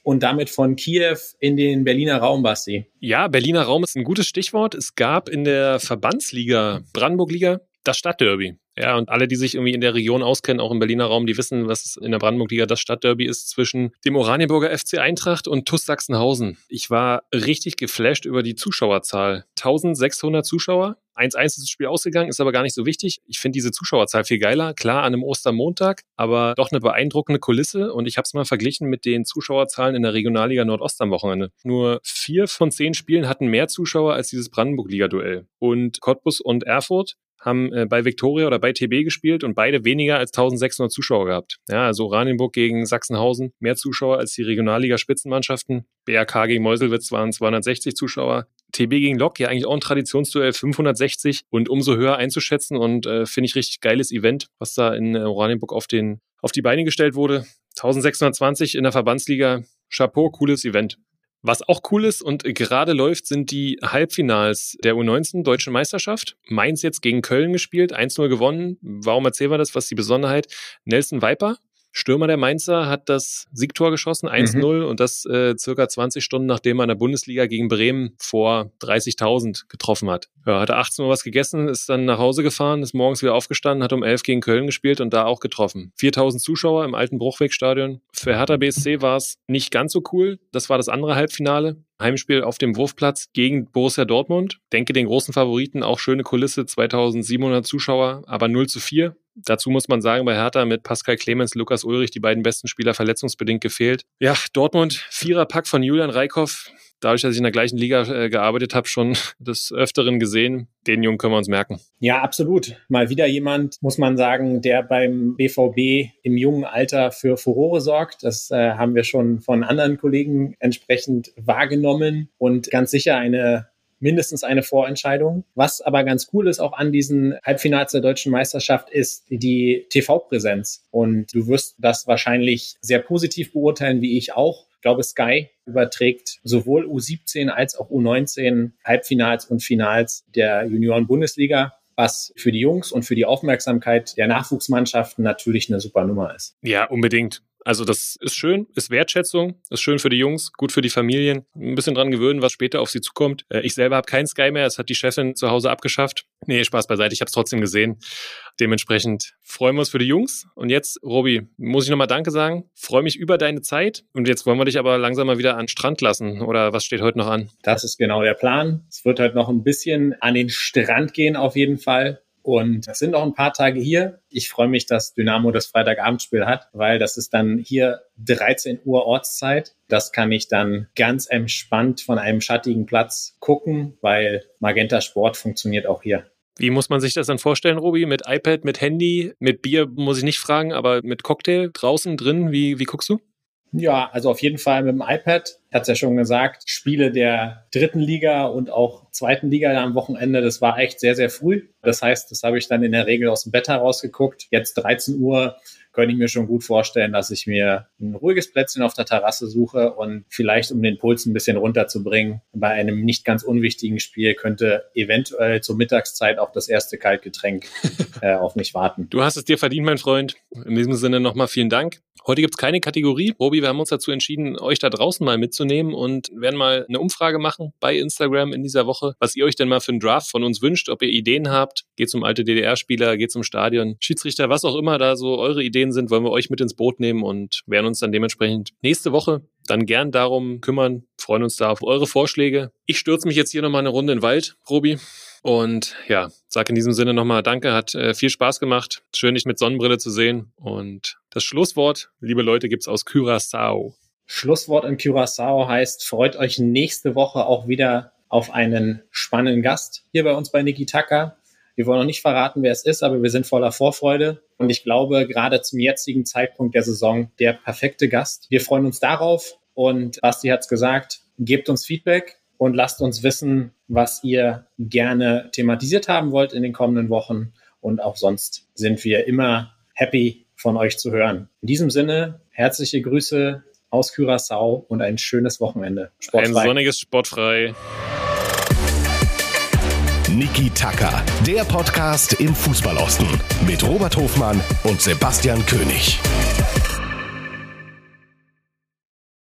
[SPEAKER 1] und damit von Kiew in den Berliner Raum, Basti.
[SPEAKER 2] Ja, Berliner Raum ist ein gutes Stichwort. Es gab in der Verbandsliga, Brandenburg-Liga, das Stadtderby. Ja, und alle, die sich irgendwie in der Region auskennen, auch im Berliner Raum, die wissen, was in der Brandenburg-Liga das Stadtderby ist zwischen dem Oranienburger FC Eintracht und TuS Sachsenhausen. Ich war richtig geflasht über die Zuschauerzahl. 1600 Zuschauer. 1-1 ist das Spiel ausgegangen, ist aber gar nicht so wichtig. Ich finde diese Zuschauerzahl viel geiler. Klar, an einem Ostermontag, aber doch eine beeindruckende Kulisse. Und ich habe es mal verglichen mit den Zuschauerzahlen in der Regionalliga Nordost am Wochenende. Nur vier von zehn Spielen hatten mehr Zuschauer als dieses Brandenburg-Liga-Duell. Und Cottbus und Erfurt haben äh, bei Viktoria oder bei TB gespielt und beide weniger als 1600 Zuschauer gehabt. Ja, also Oranienburg gegen Sachsenhausen, mehr Zuschauer als die Regionalliga-Spitzenmannschaften. BRK gegen Meuselwitz waren 260 Zuschauer. TB gegen Lok, ja eigentlich auch ein Traditionsduell, 560 und umso höher einzuschätzen und äh, finde ich richtig geiles Event, was da in äh, Oranienburg auf, den, auf die Beine gestellt wurde. 1620 in der Verbandsliga, Chapeau, cooles Event. Was auch cool ist und gerade läuft, sind die Halbfinals der U19 Deutschen Meisterschaft. Mainz jetzt gegen Köln gespielt, 1-0 gewonnen. Warum erzählen wir das? Was ist die Besonderheit? Nelson Viper Stürmer der Mainzer hat das Siegtor geschossen, 1-0 mhm. und das äh, circa 20 Stunden, nachdem er in der Bundesliga gegen Bremen vor 30.000 getroffen hat. Ja, hat er 18 Uhr was gegessen, ist dann nach Hause gefahren, ist morgens wieder aufgestanden, hat um 11 gegen Köln gespielt und da auch getroffen. 4.000 Zuschauer im alten Bruchwegstadion. Für Hertha BSC war es nicht ganz so cool. Das war das andere Halbfinale. Heimspiel auf dem Wurfplatz gegen Borussia Dortmund. Denke den großen Favoriten, auch schöne Kulisse, 2700 Zuschauer, aber 0 zu 4. Dazu muss man sagen, bei Hertha mit Pascal Clemens, Lukas Ulrich, die beiden besten Spieler verletzungsbedingt gefehlt. Ja, Dortmund, Viererpack von Julian Reikhoff, dadurch, dass ich in der gleichen Liga äh, gearbeitet habe, schon des Öfteren gesehen. Den Jungen können wir uns merken.
[SPEAKER 1] Ja, absolut. Mal wieder jemand, muss man sagen, der beim BVB im jungen Alter für Furore sorgt. Das äh, haben wir schon von anderen Kollegen entsprechend wahrgenommen und ganz sicher eine mindestens eine Vorentscheidung. Was aber ganz cool ist auch an diesen Halbfinals der deutschen Meisterschaft ist die TV-Präsenz. Und du wirst das wahrscheinlich sehr positiv beurteilen, wie ich auch. Ich glaube, Sky überträgt sowohl U17 als auch U19 Halbfinals und Finals der Junioren-Bundesliga was für die Jungs und für die Aufmerksamkeit der Nachwuchsmannschaften natürlich eine super Nummer ist.
[SPEAKER 2] Ja, unbedingt. Also das ist schön, ist Wertschätzung, ist schön für die Jungs, gut für die Familien. Ein bisschen dran gewöhnen, was später auf sie zukommt. Äh, ich selber habe kein Sky mehr, das hat die Chefin zu Hause abgeschafft. Nee, Spaß beiseite, ich habe es trotzdem gesehen. Dementsprechend freuen wir uns für die Jungs. Und jetzt, Robi, muss ich nochmal Danke sagen. Freue mich über deine Zeit. Und jetzt wollen wir dich aber langsam mal wieder an den Strand lassen. Oder was steht heute noch an?
[SPEAKER 1] Das ist genau der Plan. Es wird heute noch ein bisschen an den Strand gehen auf jeden Fall. Und es sind noch ein paar Tage hier. Ich freue mich, dass Dynamo das Freitagabendspiel hat, weil das ist dann hier 13 Uhr Ortszeit. Das kann ich dann ganz entspannt von einem schattigen Platz gucken, weil Magenta Sport funktioniert auch hier.
[SPEAKER 2] Wie muss man sich das dann vorstellen, Robi? Mit iPad, mit Handy, mit Bier muss ich nicht fragen, aber mit Cocktail draußen drin, wie, wie guckst du?
[SPEAKER 1] Ja, also auf jeden Fall mit dem iPad. Ich hatte ja schon gesagt, Spiele der dritten Liga und auch zweiten Liga am Wochenende, das war echt sehr, sehr früh. Das heißt, das habe ich dann in der Regel aus dem Bett herausgeguckt. Jetzt 13 Uhr könnte ich mir schon gut vorstellen, dass ich mir ein ruhiges Plätzchen auf der Terrasse suche und vielleicht, um den Puls ein bisschen runterzubringen, bei einem nicht ganz unwichtigen Spiel könnte eventuell zur Mittagszeit auch das erste Kaltgetränk äh, auf mich warten.
[SPEAKER 2] Du hast es dir verdient, mein Freund. In diesem Sinne nochmal vielen Dank. Heute gibt's keine Kategorie. Robi, wir haben uns dazu entschieden, euch da draußen mal mitzunehmen und werden mal eine Umfrage machen bei Instagram in dieser Woche, was ihr euch denn mal für einen Draft von uns wünscht, ob ihr Ideen habt. Geht zum alte DDR-Spieler, geht zum Stadion, Schiedsrichter, was auch immer da so eure Ideen sind, wollen wir euch mit ins Boot nehmen und werden uns dann dementsprechend nächste Woche dann gern darum kümmern, freuen uns da auf eure Vorschläge. Ich stürze mich jetzt hier nochmal eine Runde in den Wald, Robi. Und ja, sag in diesem Sinne nochmal Danke, hat äh, viel Spaß gemacht. Schön, dich mit Sonnenbrille zu sehen. Und das Schlusswort, liebe Leute, gibt's aus Curaçao.
[SPEAKER 1] Schlusswort in Curaçao heißt, freut euch nächste Woche auch wieder auf einen spannenden Gast hier bei uns bei Niki Taka. Wir wollen noch nicht verraten, wer es ist, aber wir sind voller Vorfreude. Und ich glaube, gerade zum jetzigen Zeitpunkt der Saison der perfekte Gast. Wir freuen uns darauf. Und Basti hat's gesagt, gebt uns Feedback und lasst uns wissen, was ihr gerne thematisiert haben wollt in den kommenden Wochen. Und auch sonst sind wir immer happy von euch zu hören. In diesem Sinne, herzliche Grüße aus Curaçao und ein schönes Wochenende.
[SPEAKER 2] Sportfrei. Ein sonniges Sportfrei.
[SPEAKER 4] Niki Tacker, der Podcast im Fußballosten mit Robert Hofmann und Sebastian König.